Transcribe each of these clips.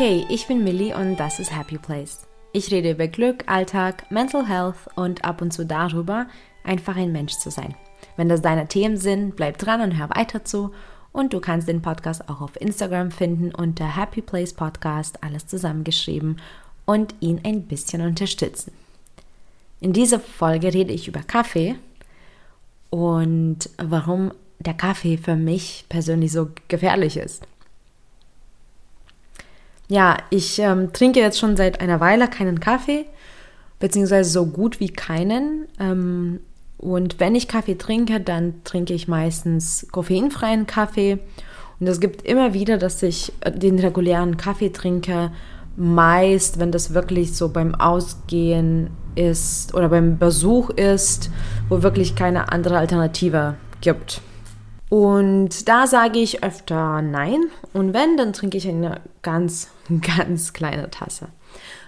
Hey, ich bin Millie und das ist Happy Place. Ich rede über Glück, Alltag, Mental Health und ab und zu darüber, einfach ein Mensch zu sein. Wenn das deine Themen sind, bleib dran und hör weiter zu. Und du kannst den Podcast auch auf Instagram finden unter Happy Place Podcast, alles zusammengeschrieben und ihn ein bisschen unterstützen. In dieser Folge rede ich über Kaffee und warum der Kaffee für mich persönlich so gefährlich ist. Ja, ich ähm, trinke jetzt schon seit einer Weile keinen Kaffee, beziehungsweise so gut wie keinen. Ähm, und wenn ich Kaffee trinke, dann trinke ich meistens koffeinfreien Kaffee. Und es gibt immer wieder, dass ich äh, den regulären Kaffee trinke, meist, wenn das wirklich so beim Ausgehen ist oder beim Besuch ist, wo wirklich keine andere Alternative gibt. Und da sage ich öfter nein. Und wenn, dann trinke ich eine ganz, ganz kleine Tasse.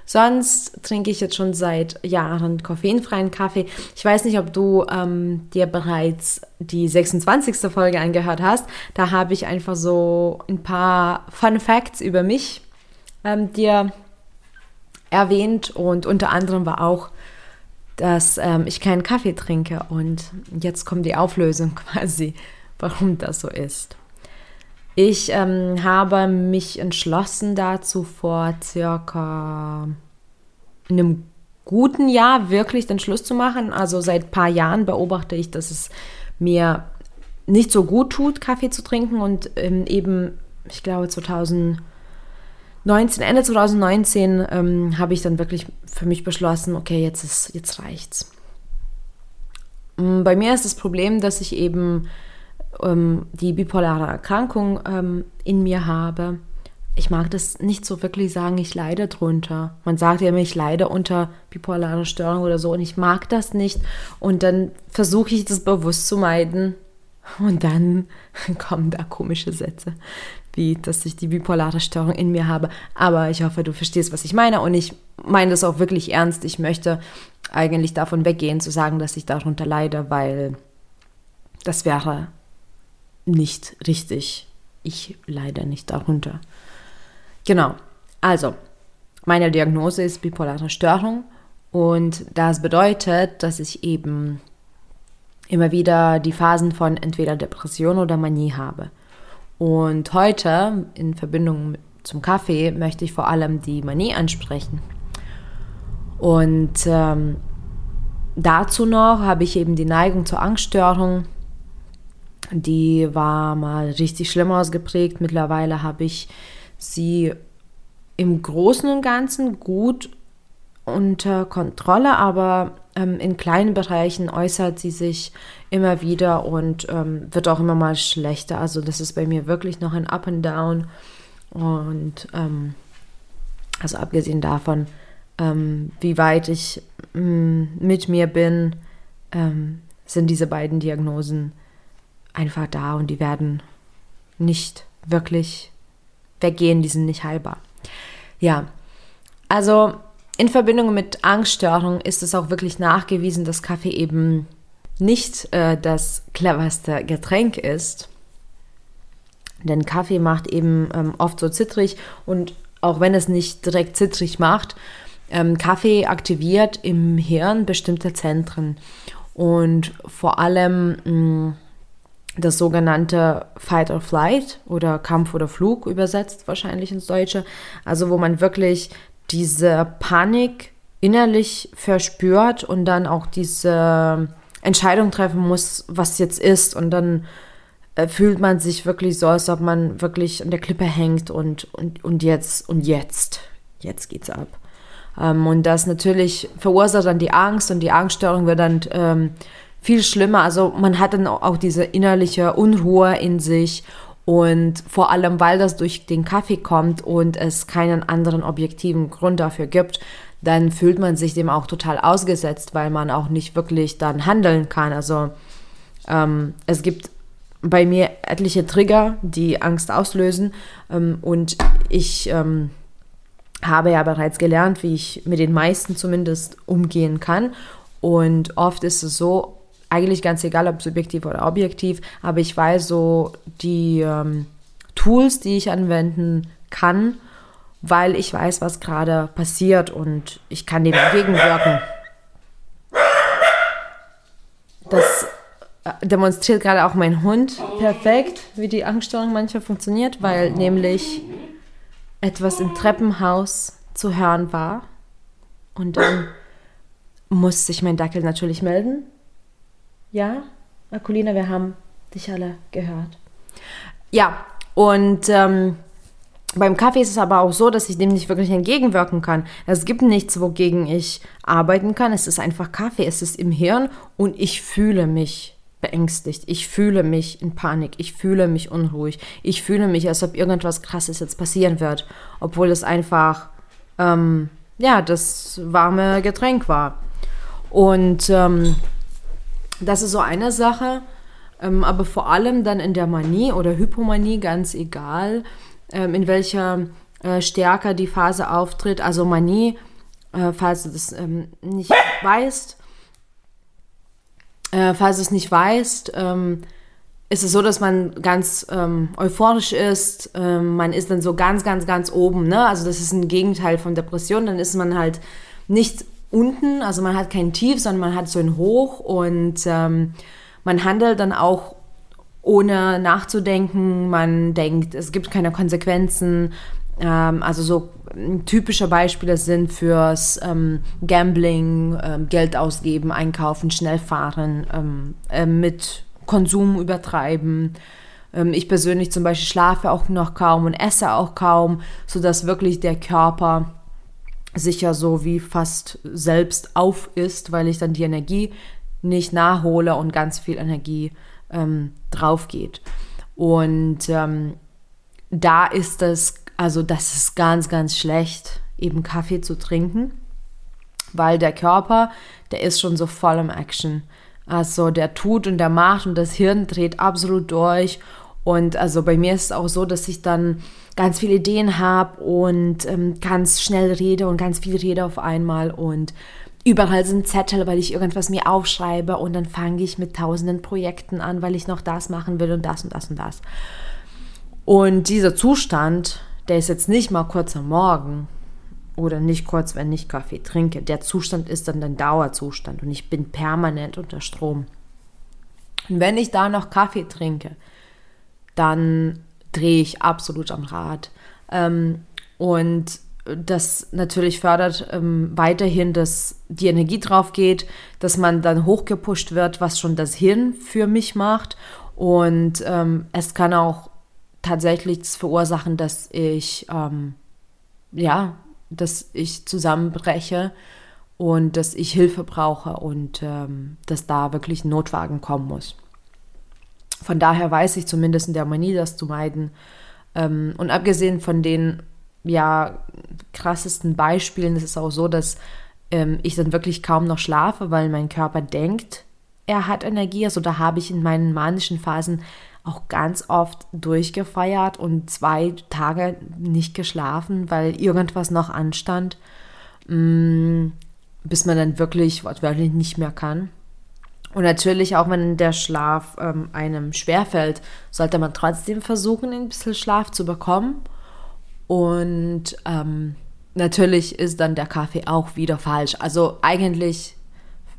Sonst trinke ich jetzt schon seit Jahren koffeinfreien Kaffee. Ich weiß nicht, ob du ähm, dir bereits die 26. Folge angehört hast. Da habe ich einfach so ein paar Fun Facts über mich ähm, dir erwähnt. Und unter anderem war auch, dass ähm, ich keinen Kaffee trinke. Und jetzt kommt die Auflösung quasi warum das so ist. Ich ähm, habe mich entschlossen dazu vor circa einem guten Jahr wirklich den Schluss zu machen. Also seit ein paar Jahren beobachte ich, dass es mir nicht so gut tut, Kaffee zu trinken und ähm, eben, ich glaube 2019, Ende 2019 ähm, habe ich dann wirklich für mich beschlossen, okay, jetzt ist, jetzt reicht's. Mm, bei mir ist das Problem, dass ich eben ähm, die bipolare Erkrankung ähm, in mir habe. Ich mag das nicht so wirklich sagen, ich leide drunter. Man sagt ja immer, ich leide unter bipolarer Störung oder so und ich mag das nicht. Und dann versuche ich das bewusst zu meiden. Und dann kommen da komische Sätze, wie dass ich die bipolare Störung in mir habe. Aber ich hoffe, du verstehst, was ich meine. Und ich meine das auch wirklich ernst. Ich möchte eigentlich davon weggehen, zu sagen, dass ich darunter leide, weil das wäre nicht richtig. Ich leide nicht darunter. Genau. Also, meine Diagnose ist bipolare Störung und das bedeutet, dass ich eben immer wieder die Phasen von entweder Depression oder Manie habe. Und heute in Verbindung zum Kaffee möchte ich vor allem die Manie ansprechen. Und ähm, dazu noch habe ich eben die Neigung zur Angststörung die war mal richtig schlimm ausgeprägt. Mittlerweile habe ich sie im Großen und Ganzen gut unter Kontrolle, aber ähm, in kleinen Bereichen äußert sie sich immer wieder und ähm, wird auch immer mal schlechter. Also das ist bei mir wirklich noch ein Up and Down. Und ähm, also abgesehen davon, ähm, wie weit ich mm, mit mir bin, ähm, sind diese beiden Diagnosen einfach da und die werden nicht wirklich weggehen, die sind nicht heilbar. Ja, also in Verbindung mit Angststörung ist es auch wirklich nachgewiesen, dass Kaffee eben nicht äh, das cleverste Getränk ist. Denn Kaffee macht eben ähm, oft so zittrig und auch wenn es nicht direkt zittrig macht, ähm, Kaffee aktiviert im Hirn bestimmte Zentren. Und vor allem mh, mm, das sogenannte Fight or Flight oder Kampf oder Flug übersetzt wahrscheinlich ins Deutsche. Also wo man wirklich diese Panik innerlich verspürt und dann auch diese Entscheidung treffen muss, was jetzt ist. Und dann äh, fühlt man sich wirklich so, als ob man wirklich an der Klippe hängt und, und, und jetzt, und jetzt, jetzt geht's ab. Ähm, und das natürlich verursacht dann die Angst und die Angststörung wird dann ähm, viel schlimmer. Also man hat dann auch diese innerliche Unruhe in sich und vor allem, weil das durch den Kaffee kommt und es keinen anderen objektiven Grund dafür gibt, dann fühlt man sich dem auch total ausgesetzt, weil man auch nicht wirklich dann handeln kann. Also ähm, es gibt bei mir etliche Trigger, die Angst auslösen ähm, und ich ähm, habe ja bereits gelernt, wie ich mit den meisten zumindest umgehen kann. Und oft ist es so, eigentlich ganz egal, ob subjektiv oder objektiv, aber ich weiß so die ähm, Tools, die ich anwenden kann, weil ich weiß, was gerade passiert und ich kann dem entgegenwirken. Das äh, demonstriert gerade auch mein Hund perfekt, wie die Angststörung manchmal funktioniert, weil nämlich etwas im Treppenhaus zu hören war. Und dann muss sich mein Dackel natürlich melden. Ja, Akulina, wir haben dich alle gehört. Ja, und ähm, beim Kaffee ist es aber auch so, dass ich dem nicht wirklich entgegenwirken kann. Es gibt nichts, wogegen ich arbeiten kann. Es ist einfach Kaffee. Es ist im Hirn und ich fühle mich beängstigt. Ich fühle mich in Panik. Ich fühle mich unruhig. Ich fühle mich, als ob irgendwas Krasses jetzt passieren wird, obwohl es einfach ähm, ja das warme Getränk war. Und ähm, das ist so eine Sache. Ähm, aber vor allem dann in der Manie oder Hypomanie, ganz egal ähm, in welcher äh, Stärke die Phase auftritt. Also Manie, äh, falls du das ähm, nicht weißt, äh, falls du es nicht weißt, ähm, ist es so, dass man ganz ähm, euphorisch ist. Ähm, man ist dann so ganz, ganz, ganz oben. Ne? Also das ist ein Gegenteil von Depression. Dann ist man halt nicht unten, also man hat kein Tief, sondern man hat so ein Hoch und ähm, man handelt dann auch ohne nachzudenken. Man denkt, es gibt keine Konsequenzen. Ähm, also so typische Beispiele sind fürs ähm, Gambling, ähm, Geld ausgeben, einkaufen, schnell fahren, ähm, äh, mit Konsum übertreiben. Ähm, ich persönlich zum Beispiel schlafe auch noch kaum und esse auch kaum, sodass wirklich der Körper sich ja so wie fast selbst auf ist, weil ich dann die Energie nicht nachhole und ganz viel Energie ähm, drauf geht. Und ähm, da ist es, also das ist ganz, ganz schlecht, eben Kaffee zu trinken, weil der Körper, der ist schon so voll im Action. Also der tut und der macht und das Hirn dreht absolut durch. Und also bei mir ist es auch so, dass ich dann ganz viele Ideen habe und ähm, ganz schnell rede und ganz viel rede auf einmal und überall sind Zettel, weil ich irgendwas mir aufschreibe und dann fange ich mit tausenden Projekten an, weil ich noch das machen will und das und das und das. Und dieser Zustand, der ist jetzt nicht mal kurz am Morgen oder nicht kurz, wenn ich Kaffee trinke. Der Zustand ist dann ein Dauerzustand und ich bin permanent unter Strom. Und wenn ich da noch Kaffee trinke, dann drehe ich absolut am Rad. Ähm, und das natürlich fördert ähm, weiterhin, dass die Energie drauf geht, dass man dann hochgepusht wird, was schon das Hirn für mich macht. Und ähm, es kann auch tatsächlich verursachen, dass ich, ähm, ja, dass ich zusammenbreche und dass ich Hilfe brauche und ähm, dass da wirklich ein Notwagen kommen muss. Von daher weiß ich zumindest in der Manie, das zu meiden. Ähm, und abgesehen von den ja, krassesten Beispielen ist es auch so, dass ähm, ich dann wirklich kaum noch schlafe, weil mein Körper denkt, er hat Energie. Also da habe ich in meinen manischen Phasen auch ganz oft durchgefeiert und zwei Tage nicht geschlafen, weil irgendwas noch anstand, mm, bis man dann wirklich wortwörtlich nicht mehr kann. Und natürlich, auch wenn der Schlaf ähm, einem schwerfällt, sollte man trotzdem versuchen, ein bisschen Schlaf zu bekommen. Und ähm, natürlich ist dann der Kaffee auch wieder falsch. Also eigentlich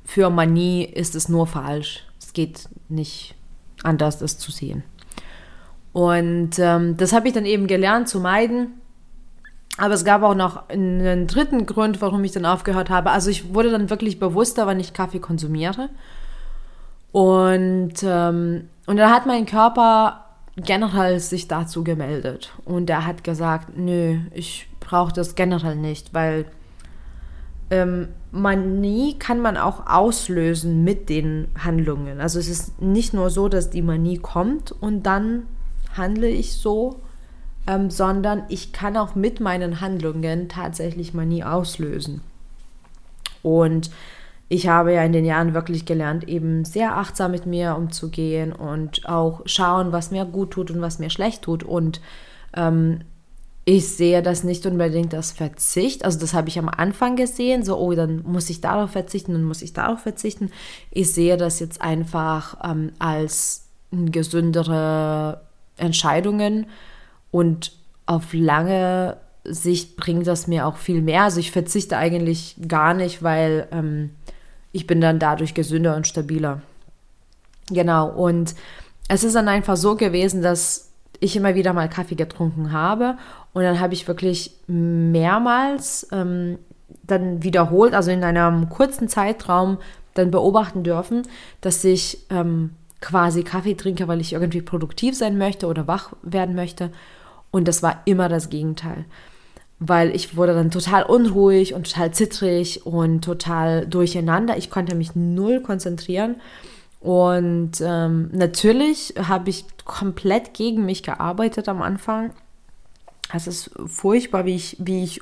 für Manie ist es nur falsch. Es geht nicht anders, das zu sehen. Und ähm, das habe ich dann eben gelernt zu meiden. Aber es gab auch noch einen dritten Grund, warum ich dann aufgehört habe. Also ich wurde dann wirklich bewusster, wann ich Kaffee konsumiere. Und, ähm, und dann hat mein Körper generell sich dazu gemeldet und er hat gesagt, nö, ich brauche das generell nicht, weil ähm, Manie kann man auch auslösen mit den Handlungen. Also es ist nicht nur so, dass die Manie kommt und dann handle ich so, ähm, sondern ich kann auch mit meinen Handlungen tatsächlich Manie auslösen. Und ich habe ja in den Jahren wirklich gelernt, eben sehr achtsam mit mir umzugehen und auch schauen, was mir gut tut und was mir schlecht tut. Und ähm, ich sehe das nicht unbedingt als Verzicht. Also das habe ich am Anfang gesehen, so, oh, dann muss ich darauf verzichten, dann muss ich darauf verzichten. Ich sehe das jetzt einfach ähm, als gesündere Entscheidungen und auf lange Sicht bringt das mir auch viel mehr. Also ich verzichte eigentlich gar nicht, weil ähm, ich bin dann dadurch gesünder und stabiler. Genau, und es ist dann einfach so gewesen, dass ich immer wieder mal Kaffee getrunken habe und dann habe ich wirklich mehrmals ähm, dann wiederholt, also in einem kurzen Zeitraum dann beobachten dürfen, dass ich ähm, quasi Kaffee trinke, weil ich irgendwie produktiv sein möchte oder wach werden möchte. Und das war immer das Gegenteil. Weil ich wurde dann total unruhig und total zittrig und total durcheinander. Ich konnte mich null konzentrieren. Und ähm, natürlich habe ich komplett gegen mich gearbeitet am Anfang. Es ist furchtbar, wie ich, wie ich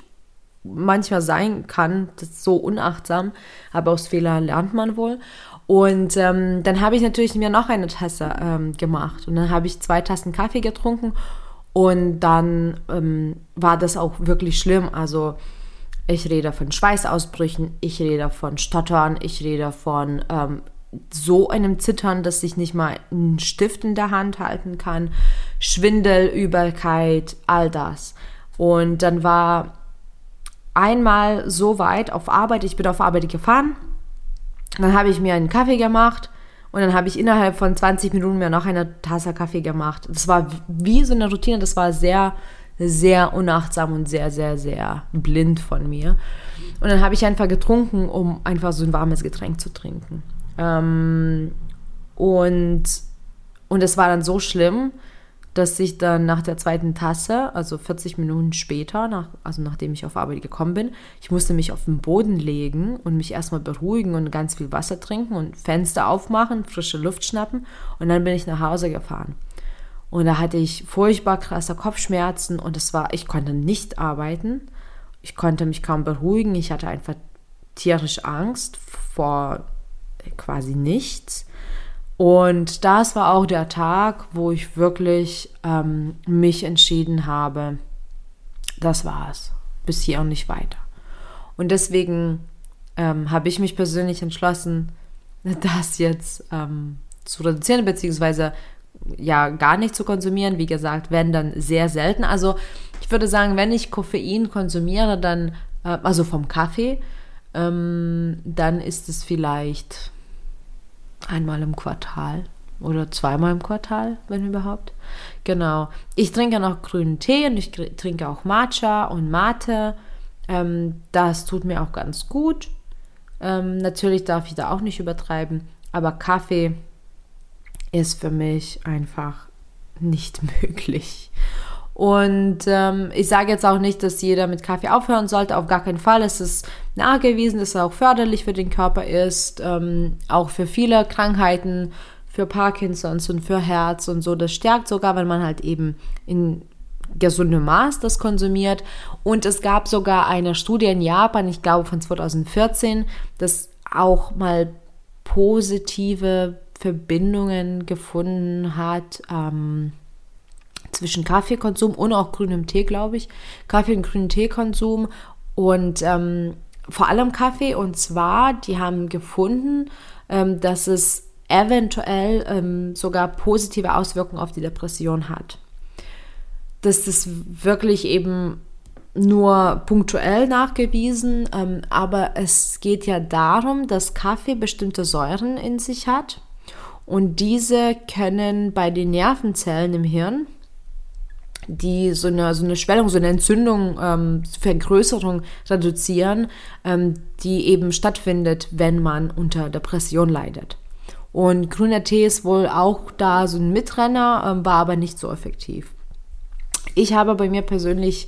manchmal sein kann. Das ist so unachtsam, aber aus Fehlern lernt man wohl. Und ähm, dann habe ich natürlich mir noch eine Tasse ähm, gemacht und dann habe ich zwei Tassen Kaffee getrunken und dann ähm, war das auch wirklich schlimm. Also ich rede von Schweißausbrüchen, ich rede von Stottern, ich rede von ähm, so einem Zittern, dass ich nicht mal einen Stift in der Hand halten kann, Schwindel, Übelkeit, all das. Und dann war einmal so weit auf Arbeit, ich bin auf Arbeit gefahren dann habe ich mir einen Kaffee gemacht und dann habe ich innerhalb von 20 Minuten mir noch eine Tasse Kaffee gemacht. Das war wie so eine Routine, das war sehr, sehr unachtsam und sehr, sehr, sehr blind von mir. Und dann habe ich einfach getrunken, um einfach so ein warmes Getränk zu trinken. Ähm, und, und es war dann so schlimm, dass ich dann nach der zweiten Tasse, also 40 Minuten später, nach, also nachdem ich auf Arbeit gekommen bin, ich musste mich auf den Boden legen und mich erstmal beruhigen und ganz viel Wasser trinken und Fenster aufmachen, frische Luft schnappen und dann bin ich nach Hause gefahren. Und da hatte ich furchtbar krasse Kopfschmerzen und es war, ich konnte nicht arbeiten. Ich konnte mich kaum beruhigen. Ich hatte einfach tierisch Angst vor quasi nichts. Und das war auch der Tag, wo ich wirklich ähm, mich entschieden habe, das war's, bis hier und nicht weiter. Und deswegen ähm, habe ich mich persönlich entschlossen, das jetzt ähm, zu reduzieren, beziehungsweise ja gar nicht zu konsumieren. Wie gesagt, wenn dann sehr selten. Also ich würde sagen, wenn ich Koffein konsumiere, dann, äh, also vom Kaffee, ähm, dann ist es vielleicht einmal im Quartal oder zweimal im Quartal, wenn überhaupt. Genau. Ich trinke noch grünen Tee und ich trinke auch Matcha und Mate. Ähm, das tut mir auch ganz gut. Ähm, natürlich darf ich da auch nicht übertreiben, aber Kaffee ist für mich einfach nicht möglich. Und ähm, ich sage jetzt auch nicht, dass jeder mit Kaffee aufhören sollte, auf gar keinen Fall. Es ist nachgewiesen, dass er auch förderlich für den Körper ist, ähm, auch für viele Krankheiten, für Parkinsons und für Herz und so. Das stärkt sogar, wenn man halt eben in gesundem Maß das konsumiert. Und es gab sogar eine Studie in Japan, ich glaube von 2014, dass auch mal positive Verbindungen gefunden hat. Ähm, zwischen Kaffeekonsum und auch grünem Tee, glaube ich. Kaffee und grünen Teekonsum und ähm, vor allem Kaffee. Und zwar, die haben gefunden, ähm, dass es eventuell ähm, sogar positive Auswirkungen auf die Depression hat. Das ist wirklich eben nur punktuell nachgewiesen, ähm, aber es geht ja darum, dass Kaffee bestimmte Säuren in sich hat und diese können bei den Nervenzellen im Hirn die so eine, so eine Schwellung, so eine Entzündung, ähm, Vergrößerung reduzieren, ähm, die eben stattfindet, wenn man unter Depression leidet. Und grüner Tee ist wohl auch da so ein Mitrenner, ähm, war aber nicht so effektiv. Ich habe bei mir persönlich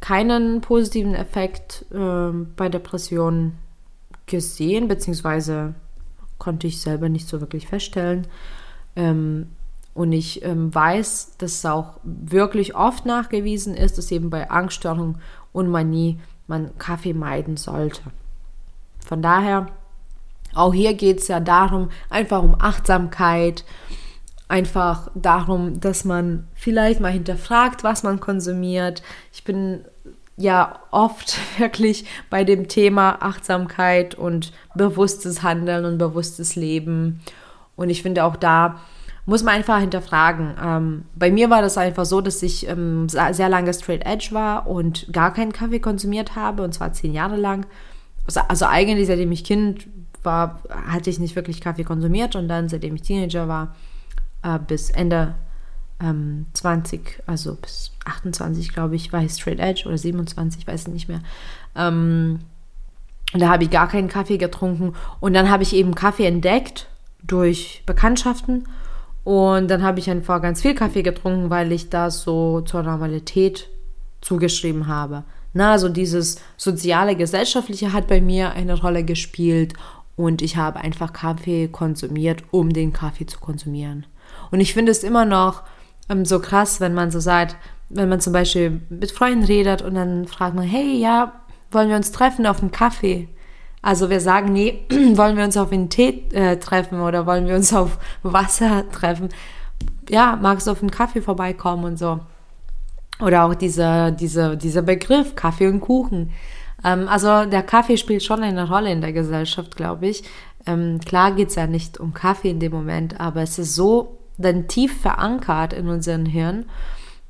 keinen positiven Effekt äh, bei Depressionen gesehen, beziehungsweise konnte ich selber nicht so wirklich feststellen. Ähm, und ich ähm, weiß, dass es auch wirklich oft nachgewiesen ist, dass eben bei Angststörungen und Manie man Kaffee meiden sollte. Von daher, auch hier geht es ja darum, einfach um Achtsamkeit, einfach darum, dass man vielleicht mal hinterfragt, was man konsumiert. Ich bin ja oft wirklich bei dem Thema Achtsamkeit und bewusstes Handeln und bewusstes Leben. Und ich finde auch da muss man einfach hinterfragen. Ähm, bei mir war das einfach so, dass ich ähm, sehr lange straight edge war und gar keinen Kaffee konsumiert habe, und zwar zehn Jahre lang. Also, also eigentlich, seitdem ich Kind war, hatte ich nicht wirklich Kaffee konsumiert und dann, seitdem ich Teenager war, äh, bis Ende ähm, 20, also bis 28, glaube ich, war ich straight edge oder 27, weiß ich nicht mehr. Ähm, da habe ich gar keinen Kaffee getrunken und dann habe ich eben Kaffee entdeckt durch Bekanntschaften und dann habe ich einfach ganz viel Kaffee getrunken, weil ich das so zur Normalität zugeschrieben habe. Na, also dieses soziale, gesellschaftliche hat bei mir eine Rolle gespielt und ich habe einfach Kaffee konsumiert, um den Kaffee zu konsumieren. Und ich finde es immer noch ähm, so krass, wenn man so sagt, wenn man zum Beispiel mit Freunden redet und dann fragt man, hey, ja, wollen wir uns treffen auf einen Kaffee? Also wir sagen, nee, wollen wir uns auf einen Tee äh, treffen oder wollen wir uns auf Wasser treffen? Ja, magst du auf einen Kaffee vorbeikommen und so. Oder auch dieser, dieser, dieser Begriff Kaffee und Kuchen. Ähm, also der Kaffee spielt schon eine Rolle in der Gesellschaft, glaube ich. Ähm, klar geht es ja nicht um Kaffee in dem Moment, aber es ist so dann tief verankert in unserem Hirn,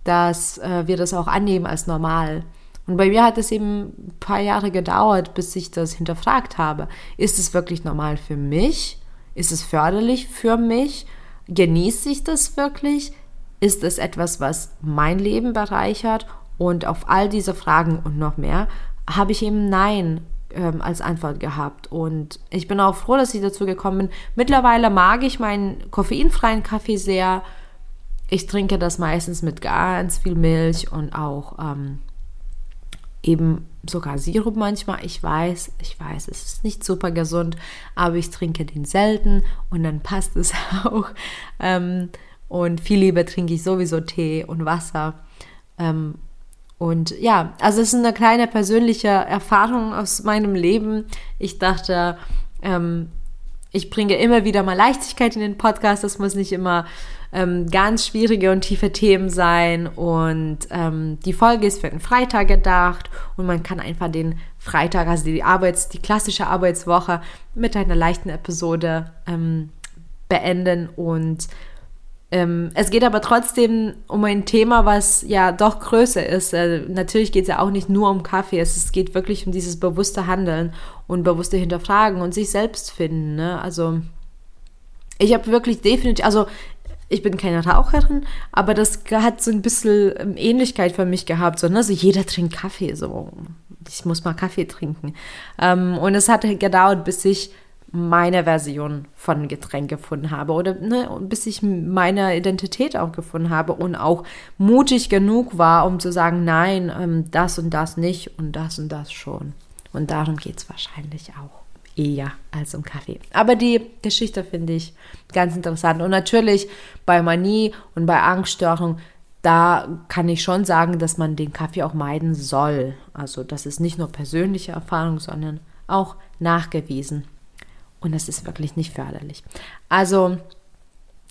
dass äh, wir das auch annehmen als normal. Und bei mir hat es eben ein paar Jahre gedauert, bis ich das hinterfragt habe. Ist es wirklich normal für mich? Ist es förderlich für mich? Genieße ich das wirklich? Ist es etwas, was mein Leben bereichert? Und auf all diese Fragen und noch mehr habe ich eben Nein ähm, als Antwort gehabt. Und ich bin auch froh, dass ich dazu gekommen bin. Mittlerweile mag ich meinen koffeinfreien Kaffee sehr. Ich trinke das meistens mit ganz viel Milch und auch ähm, eben sogar Sirup manchmal. Ich weiß, ich weiß, es ist nicht super gesund, aber ich trinke den selten und dann passt es auch. Ähm, und viel lieber trinke ich sowieso Tee und Wasser. Ähm, und ja, also es ist eine kleine persönliche Erfahrung aus meinem Leben. Ich dachte, ähm, ich bringe immer wieder mal Leichtigkeit in den Podcast. Das muss nicht immer ähm, ganz schwierige und tiefe Themen sein. Und ähm, die Folge ist für den Freitag gedacht und man kann einfach den Freitag, also die Arbeits-, die klassische Arbeitswoche mit einer leichten Episode ähm, beenden und ähm, es geht aber trotzdem um ein Thema, was ja doch größer ist. Äh, natürlich geht es ja auch nicht nur um Kaffee, es, es, geht wirklich um dieses bewusste Handeln und bewusste Hinterfragen und sich selbst finden. Ne? Also ich habe wirklich definitiv, also ich bin keine Raucherin, aber das hat so ein bisschen ähm, Ähnlichkeit für mich gehabt. So, ne? so jeder trinkt Kaffee, so ich muss mal Kaffee trinken. Ähm, und es hat gedauert, bis ich meine Version von Getränk gefunden habe oder ne, bis ich meine Identität auch gefunden habe und auch mutig genug war, um zu sagen, nein, ähm, das und das nicht und das und das schon. Und darum geht es wahrscheinlich auch eher als um Kaffee. Aber die Geschichte finde ich ganz interessant. Und natürlich bei Manie und bei Angststörung, da kann ich schon sagen, dass man den Kaffee auch meiden soll. Also das ist nicht nur persönliche Erfahrung, sondern auch nachgewiesen. Und das ist wirklich nicht förderlich. Also,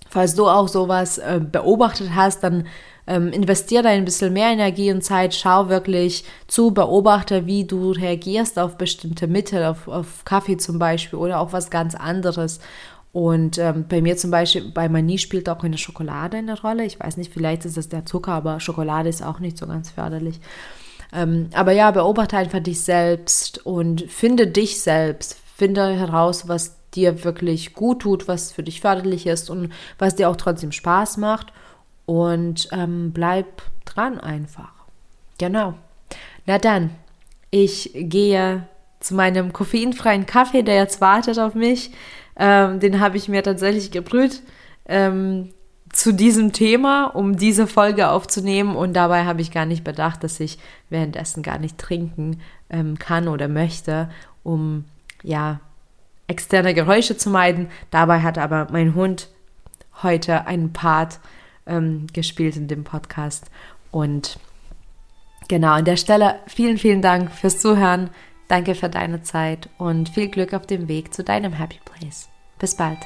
falls du auch sowas äh, beobachtet hast, dann ähm, investier da ein bisschen mehr Energie und Zeit. Schau wirklich zu, beobachte, wie du reagierst auf bestimmte Mittel, auf, auf Kaffee zum Beispiel oder auf was ganz anderes. Und ähm, bei mir zum Beispiel, bei Manie spielt auch eine Schokolade eine Rolle. Ich weiß nicht, vielleicht ist es der Zucker, aber Schokolade ist auch nicht so ganz förderlich. Ähm, aber ja, beobachte einfach dich selbst und finde dich selbst. Finde heraus, was dir wirklich gut tut, was für dich förderlich ist und was dir auch trotzdem Spaß macht. Und ähm, bleib dran einfach. Genau. Na dann, ich gehe zu meinem koffeinfreien Kaffee, der jetzt wartet auf mich. Ähm, den habe ich mir tatsächlich gebrüht ähm, zu diesem Thema, um diese Folge aufzunehmen. Und dabei habe ich gar nicht bedacht, dass ich währenddessen gar nicht trinken ähm, kann oder möchte, um ja, externe Geräusche zu meiden. Dabei hat aber mein Hund heute einen Part ähm, gespielt in dem Podcast. Und genau an der Stelle vielen, vielen Dank fürs Zuhören. Danke für deine Zeit und viel Glück auf dem Weg zu deinem Happy Place. Bis bald.